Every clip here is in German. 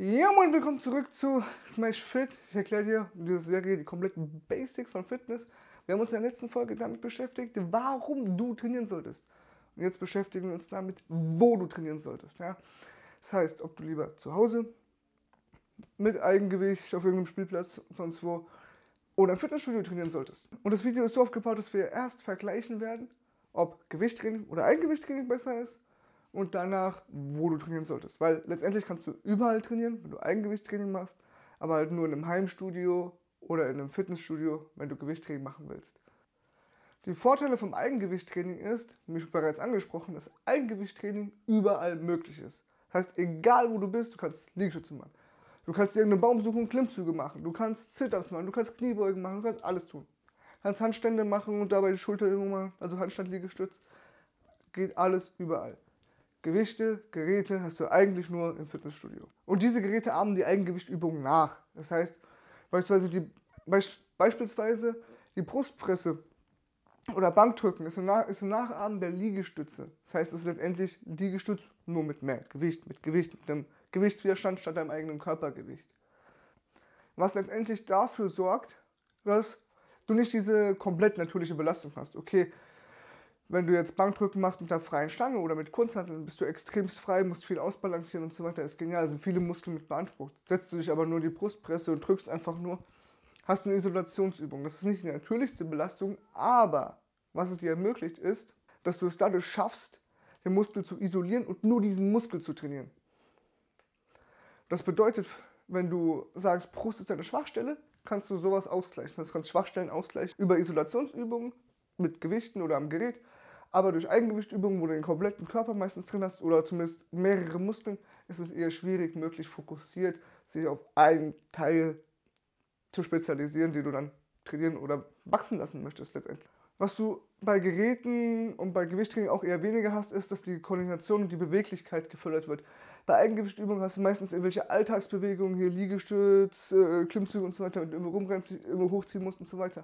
Ja, moin, willkommen zurück zu Smash Fit. Ich erkläre dir in dieser Serie die kompletten Basics von Fitness. Wir haben uns in der letzten Folge damit beschäftigt, warum du trainieren solltest. Und jetzt beschäftigen wir uns damit, wo du trainieren solltest. Ja? Das heißt, ob du lieber zu Hause mit Eigengewicht auf irgendeinem Spielplatz, sonst wo, oder im Fitnessstudio trainieren solltest. Und das Video ist so aufgebaut, dass wir erst vergleichen werden, ob Gewichttraining oder Eigengewichttraining besser ist und danach, wo du trainieren solltest. Weil letztendlich kannst du überall trainieren, wenn du Eigengewichttraining machst, aber halt nur in einem Heimstudio oder in einem Fitnessstudio, wenn du Gewichttraining machen willst. Die Vorteile vom Eigengewichttraining ist, wie bereits angesprochen, dass Eigengewichttraining überall möglich ist. Das heißt, egal wo du bist, du kannst Liegestütze machen. Du kannst irgendeinen Baum suchen und Klimmzüge machen. Du kannst Sit-Ups machen, du kannst Kniebeugen machen, du kannst alles tun. Du kannst Handstände machen und dabei die Schulterübungen machen, also Handstand-Liegestütz. Geht alles überall. Gewichte, Geräte hast du eigentlich nur im Fitnessstudio. Und diese Geräte ahmen die Eigengewichtübungen nach. Das heißt, beispielsweise die, beispielsweise die Brustpresse oder Bankdrücken ist ein, ist ein Nachahmen der Liegestütze. Das heißt, es ist letztendlich Liegestütz nur mit mehr Gewicht, mit Gewicht, mit einem Gewichtswiderstand statt deinem eigenen Körpergewicht. Was letztendlich dafür sorgt, dass du nicht diese komplett natürliche Belastung hast. Okay, wenn du jetzt Bankdrücken machst mit einer freien Stange oder mit Kurzhanteln, bist du extremst frei, musst viel ausbalancieren und so weiter. Ist genial. Also viele Muskeln mit beansprucht. Setzt du dich aber nur die Brustpresse und drückst einfach nur, hast du eine Isolationsübung. Das ist nicht die natürlichste Belastung, aber was es dir ermöglicht ist, dass du es dadurch schaffst, den Muskel zu isolieren und nur diesen Muskel zu trainieren. Das bedeutet, wenn du sagst, Brust ist deine Schwachstelle, kannst du sowas ausgleichen. Das kannst Schwachstellen ausgleichen über Isolationsübungen mit Gewichten oder am Gerät aber durch Eigengewichtübungen, wo du den kompletten Körper meistens drin hast oder zumindest mehrere Muskeln, ist es eher schwierig, möglich fokussiert sich auf einen Teil zu spezialisieren, den du dann trainieren oder wachsen lassen möchtest letztendlich. Was du bei Geräten und bei Gewichttraining auch eher weniger hast, ist, dass die Koordination und die Beweglichkeit gefördert wird. Bei Eigengewichtübungen hast du meistens irgendwelche Alltagsbewegungen, hier Liegestütz, äh, Klimmzüge und so weiter, mit irgendwo rumrennst, irgendwo hochziehen musst und so weiter.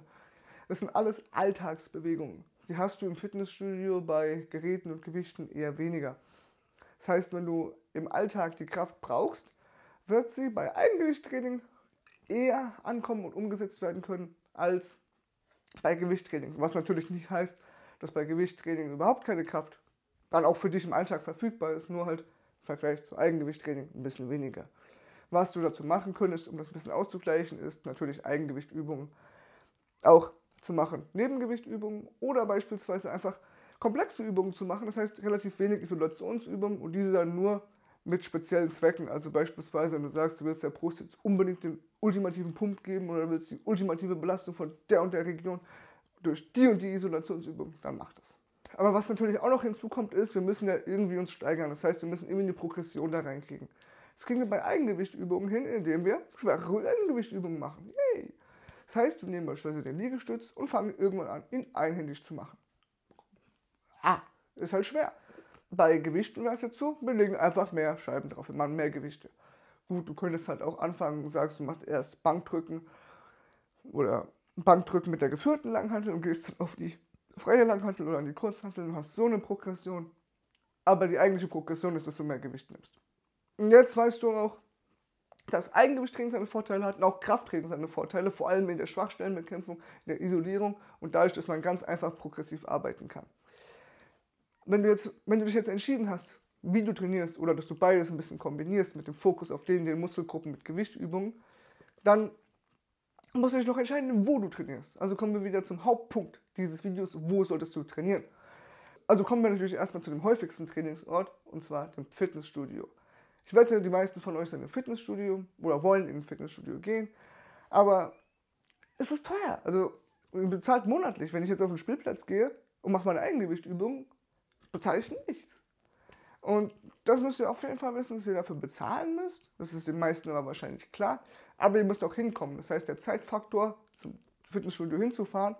Das sind alles Alltagsbewegungen. Die hast du im Fitnessstudio bei Geräten und Gewichten eher weniger. Das heißt, wenn du im Alltag die Kraft brauchst, wird sie bei Eigengewichttraining eher ankommen und umgesetzt werden können als bei Gewichttraining. Was natürlich nicht heißt, dass bei Gewichttraining überhaupt keine Kraft dann auch für dich im Alltag verfügbar ist, nur halt im Vergleich zu Eigengewichttraining ein bisschen weniger. Was du dazu machen könntest, um das ein bisschen auszugleichen, ist natürlich Eigengewichtübungen. Auch zu machen. Nebengewichtübungen oder beispielsweise einfach komplexe Übungen zu machen, das heißt relativ wenig Isolationsübungen und diese dann nur mit speziellen Zwecken. Also beispielsweise, wenn du sagst, du willst der Brust jetzt unbedingt den ultimativen Pump geben oder willst die ultimative Belastung von der und der Region durch die und die Isolationsübung, dann mach das. Aber was natürlich auch noch hinzukommt, ist, wir müssen ja irgendwie uns steigern. Das heißt, wir müssen irgendwie eine Progression da reinkriegen. Das kriegen wir bei Eigengewichtübungen hin, indem wir schwerere Eigengewichtübungen machen. Yay! Das heißt, wir nehmen beispielsweise den Liegestütz und fangen irgendwann an, ihn einhändig zu machen. Ah, ist halt schwer. Bei Gewichten wäre es jetzt so, wir legen einfach mehr Scheiben drauf, wir machen mehr Gewichte. Gut, du könntest halt auch anfangen, sagst, du machst erst Bankdrücken oder Bankdrücken mit der geführten Langhantel und gehst dann auf die freie Langhantel oder an die Kurzhantel und hast so eine Progression. Aber die eigentliche Progression ist, dass du mehr Gewicht nimmst. Und jetzt weißt du auch, dass Eigengewichttraining seine Vorteile hat und auch Krafttraining seine Vorteile, vor allem in der Schwachstellenbekämpfung, in der Isolierung und dadurch, dass man ganz einfach progressiv arbeiten kann. Wenn du, jetzt, wenn du dich jetzt entschieden hast, wie du trainierst oder dass du beides ein bisschen kombinierst mit dem Fokus auf den, den Muskelgruppen mit Gewichtübungen, dann musst du dich noch entscheiden, wo du trainierst. Also kommen wir wieder zum Hauptpunkt dieses Videos, wo solltest du trainieren. Also kommen wir natürlich erstmal zu dem häufigsten Trainingsort und zwar dem Fitnessstudio. Ich wette, die meisten von euch sind im Fitnessstudio oder wollen in ein Fitnessstudio gehen. Aber es ist teuer. Also ihr bezahlt monatlich. Wenn ich jetzt auf den Spielplatz gehe und mache meine Eigengewichtübung, bezahle ich nichts. Und das müsst ihr auf jeden Fall wissen, dass ihr dafür bezahlen müsst. Das ist den meisten aber wahrscheinlich klar. Aber ihr müsst auch hinkommen. Das heißt, der Zeitfaktor zum Fitnessstudio hinzufahren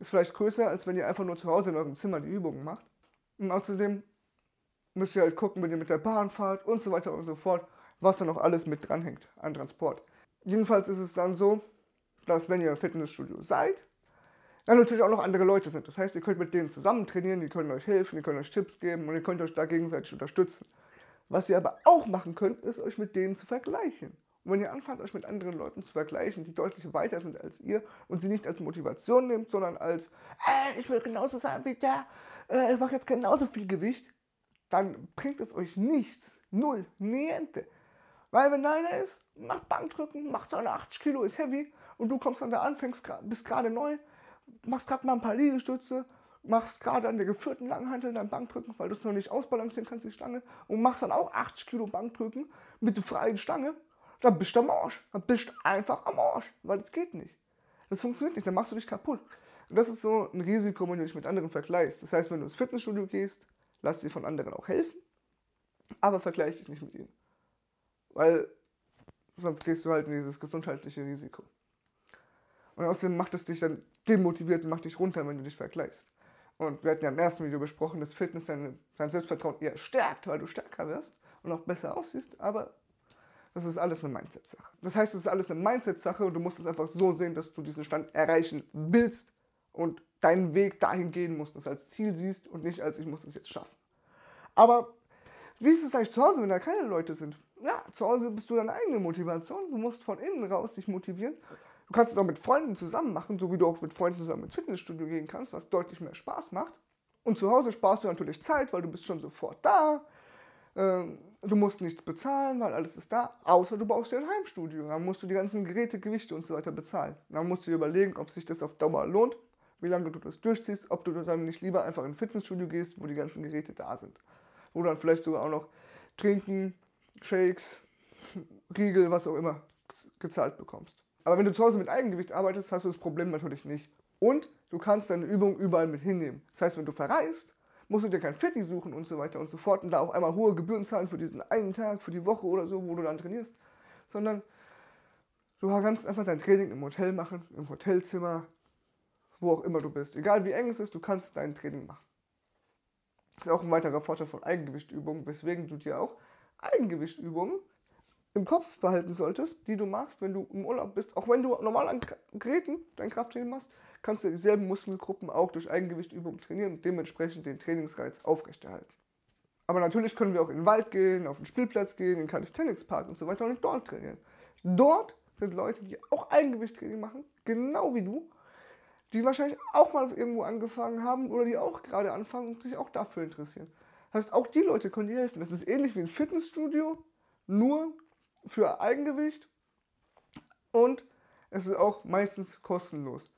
ist vielleicht größer, als wenn ihr einfach nur zu Hause in eurem Zimmer die Übungen macht. Und außerdem müsst ihr halt gucken, wenn ihr mit der Bahn fahrt und so weiter und so fort, was da noch alles mit dranhängt an Transport. Jedenfalls ist es dann so, dass wenn ihr im Fitnessstudio seid, dann natürlich auch noch andere Leute sind. Das heißt, ihr könnt mit denen zusammen trainieren, die können euch helfen, die können euch Tipps geben und ihr könnt euch da gegenseitig unterstützen. Was ihr aber auch machen könnt, ist euch mit denen zu vergleichen. Und wenn ihr anfangt, euch mit anderen Leuten zu vergleichen, die deutlich weiter sind als ihr und sie nicht als Motivation nehmt, sondern als, hey, ich will genauso sein wie der, äh, ich mache jetzt genauso viel Gewicht, dann bringt es euch nichts. Null. Niente. Weil wenn einer ist, macht Bankdrücken, macht seine 80 Kilo, ist heavy und du kommst dann da an, bist gerade neu, machst gerade mal ein paar Liegestütze, machst gerade an der geführten Langhantel dein Bankdrücken, weil du es noch nicht ausbalancieren kannst, die Stange, und machst dann auch 80 Kilo Bankdrücken mit der freien Stange, dann bist du am Arsch. Dann bist du einfach am Arsch, weil das geht nicht. Das funktioniert nicht, dann machst du dich kaputt. Und das ist so ein Risiko, wenn du dich mit anderen vergleichst. Das heißt, wenn du ins Fitnessstudio gehst, lass dir von anderen auch helfen, aber vergleich dich nicht mit ihnen. Weil sonst gehst du halt in dieses gesundheitliche Risiko. Und außerdem macht es dich dann demotiviert und macht dich runter, wenn du dich vergleichst. Und wir hatten ja im ersten Video besprochen, dass Fitness dein, dein Selbstvertrauen eher stärkt, weil du stärker wirst und auch besser aussiehst, aber das ist alles eine Mindset-Sache. Das heißt, es ist alles eine Mindset-Sache und du musst es einfach so sehen, dass du diesen Stand erreichen willst und deinen Weg dahin gehen musst, das als Ziel siehst und nicht als ich muss es jetzt schaffen. Aber wie ist es eigentlich zu Hause, wenn da keine Leute sind? Ja, zu Hause bist du deine eigene Motivation. Du musst von innen raus dich motivieren. Du kannst es auch mit Freunden zusammen machen, so wie du auch mit Freunden zusammen ins Fitnessstudio gehen kannst, was deutlich mehr Spaß macht. Und zu Hause sparst du natürlich Zeit, weil du bist schon sofort da. Ähm, du musst nichts bezahlen, weil alles ist da, außer du baust dir ein Heimstudio. Dann musst du die ganzen Geräte, Gewichte und so weiter bezahlen. Dann musst du dir überlegen, ob sich das auf Dauer lohnt, wie lange du das durchziehst, ob du dann nicht lieber einfach in ein Fitnessstudio gehst, wo die ganzen Geräte da sind. Wo dann vielleicht sogar auch noch Trinken, Shakes, Riegel, was auch immer gezahlt bekommst. Aber wenn du zu Hause mit Eigengewicht arbeitest, hast du das Problem natürlich nicht. Und du kannst deine Übung überall mit hinnehmen. Das heißt, wenn du verreist, musst du dir kein Fetti suchen und so weiter und so fort und da auf einmal hohe Gebühren zahlen für diesen einen Tag, für die Woche oder so, wo du dann trainierst, sondern du kannst einfach dein Training im Hotel machen, im Hotelzimmer, wo auch immer du bist. Egal wie eng es ist, du kannst dein Training machen. Das ist auch ein weiterer Vorteil von Eigengewichtübungen, weswegen du dir auch Eigengewichtübungen im Kopf behalten solltest, die du machst, wenn du im Urlaub bist. Auch wenn du normal an Geräten dein Krafttraining machst, kannst du dieselben Muskelgruppen auch durch Eigengewichtübungen trainieren und dementsprechend den Trainingsreiz aufrechterhalten. Aber natürlich können wir auch in den Wald gehen, auf den Spielplatz gehen, in den Calisthenics-Park und so weiter und dort trainieren. Dort sind Leute, die auch Eigengewichttraining machen, genau wie du, die wahrscheinlich auch mal irgendwo angefangen haben oder die auch gerade anfangen und sich auch dafür interessieren. Das heißt, auch die Leute können dir helfen. Das ist ähnlich wie ein Fitnessstudio, nur für Eigengewicht und es ist auch meistens kostenlos.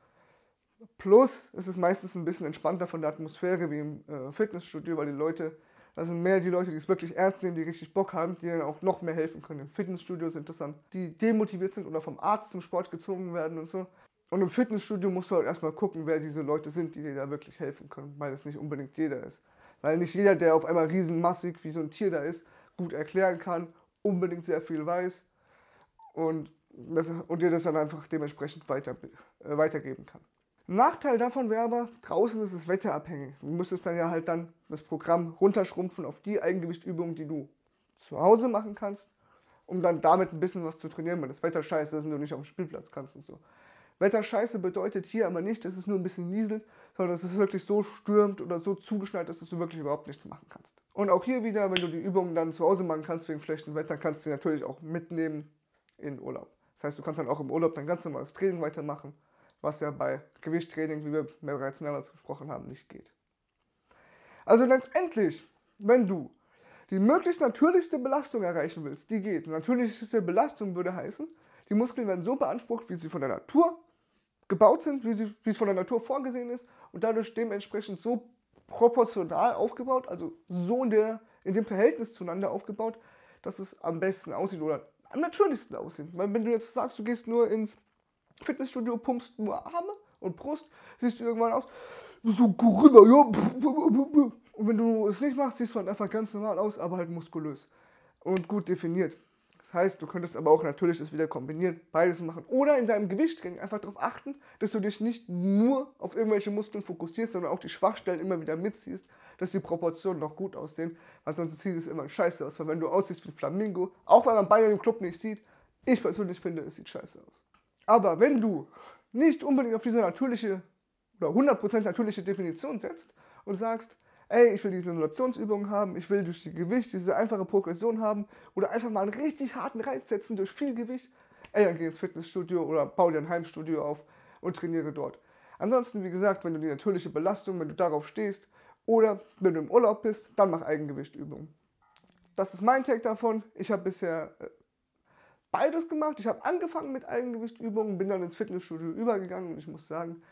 Plus, es ist meistens ein bisschen entspannter von der Atmosphäre wie im äh, Fitnessstudio, weil die Leute, das sind mehr die Leute, die es wirklich ernst nehmen, die richtig Bock haben, die dann auch noch mehr helfen können. Im Fitnessstudio sind das dann, die demotiviert sind oder vom Arzt zum Sport gezogen werden und so. Und im Fitnessstudio musst du halt erstmal gucken, wer diese Leute sind, die dir da wirklich helfen können, weil es nicht unbedingt jeder ist. Weil nicht jeder, der auf einmal riesenmassig wie so ein Tier da ist, gut erklären kann, unbedingt sehr viel weiß und, das, und dir das dann einfach dementsprechend weiter, äh, weitergeben kann. Nachteil davon wäre aber, draußen ist es wetterabhängig. Du müsstest dann ja halt dann das Programm runterschrumpfen auf die Eigengewichtübungen, die du zu Hause machen kannst, um dann damit ein bisschen was zu trainieren, weil das Wetter scheiße ist und du nicht auf dem Spielplatz kannst und so. Wetterscheiße bedeutet hier aber nicht, dass es nur ein bisschen nieselt, sondern dass es wirklich so stürmt oder so zugeschneit ist, dass du wirklich überhaupt nichts machen kannst. Und auch hier wieder, wenn du die Übungen dann zu Hause machen kannst wegen schlechtem Wetter, kannst du sie natürlich auch mitnehmen in Urlaub. Das heißt, du kannst dann auch im Urlaub dein ganz normales Training weitermachen was ja bei Gewichttraining, wie wir bereits mehrmals gesprochen haben, nicht geht. Also letztendlich, wenn du die möglichst natürlichste Belastung erreichen willst, die geht. Natürlichste Belastung würde heißen, die Muskeln werden so beansprucht, wie sie von der Natur gebaut sind, wie, sie, wie es von der Natur vorgesehen ist und dadurch dementsprechend so proportional aufgebaut, also so in, der, in dem Verhältnis zueinander aufgebaut, dass es am besten aussieht oder am natürlichsten aussieht. Weil wenn du jetzt sagst, du gehst nur ins Fitnessstudio, pumpst nur Arme und Brust, siehst du irgendwann aus, so Gorilla, ja. Und wenn du es nicht machst, siehst du halt einfach ganz normal aus, aber halt muskulös und gut definiert. Das heißt, du könntest aber auch natürlich das wieder kombinieren, beides machen. Oder in deinem Gewichttraining einfach darauf achten, dass du dich nicht nur auf irgendwelche Muskeln fokussierst, sondern auch die Schwachstellen immer wieder mitziehst, dass die Proportionen noch gut aussehen, weil sonst sieht es immer scheiße aus. Weil wenn du aussiehst wie ein Flamingo, auch wenn man Beine im Club nicht sieht, ich persönlich finde, es sieht scheiße aus. Aber wenn du nicht unbedingt auf diese natürliche oder 100% natürliche Definition setzt und sagst, ey, ich will diese Simulationsübungen haben, ich will durch die Gewicht diese einfache Progression haben oder einfach mal einen richtig harten Reiz setzen durch viel Gewicht, ey, dann geh ins Fitnessstudio oder bau dir ein Heimstudio auf und trainiere dort. Ansonsten, wie gesagt, wenn du die natürliche Belastung, wenn du darauf stehst oder wenn du im Urlaub bist, dann mach Eigengewichtübungen. Das ist mein Take davon. Ich habe bisher äh, beides gemacht. Ich habe angefangen mit Eigengewichtübungen, bin dann ins Fitnessstudio übergegangen und ich muss sagen,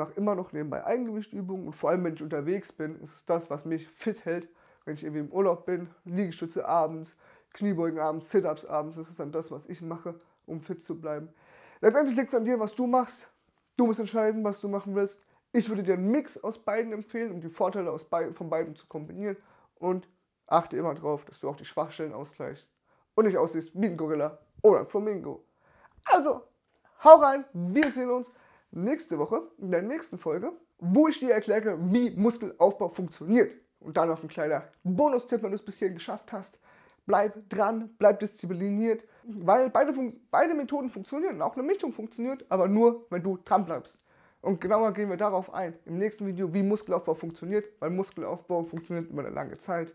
mache immer noch nebenbei Eigengewichtübungen und vor allem, wenn ich unterwegs bin, ist es das, was mich fit hält. Wenn ich irgendwie im Urlaub bin, Liegestütze abends, Kniebeugen abends, Sit-Ups abends, das ist dann das, was ich mache, um fit zu bleiben. Letztendlich liegt es an dir, was du machst. Du musst entscheiden, was du machen willst. Ich würde dir einen Mix aus beiden empfehlen, um die Vorteile aus beiden, von beiden zu kombinieren. Und achte immer darauf, dass du auch die Schwachstellen ausgleichst und nicht aussiehst wie ein Gorilla oder ein Flamingo. Also, hau rein, wir sehen uns nächste Woche in der nächsten Folge, wo ich dir erkläre, wie Muskelaufbau funktioniert. Und dann noch ein kleiner Bonustipp, wenn du es bis hierhin geschafft hast. Bleib dran, bleib diszipliniert, weil beide, beide Methoden funktionieren. Auch eine Mischung funktioniert, aber nur, wenn du dran bleibst. Und genauer gehen wir darauf ein im nächsten Video, wie Muskelaufbau funktioniert, weil Muskelaufbau funktioniert über eine lange Zeit.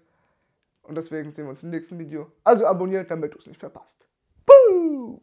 Und deswegen sehen wir uns im nächsten Video. Also abonniert, damit du es nicht verpasst. Puh!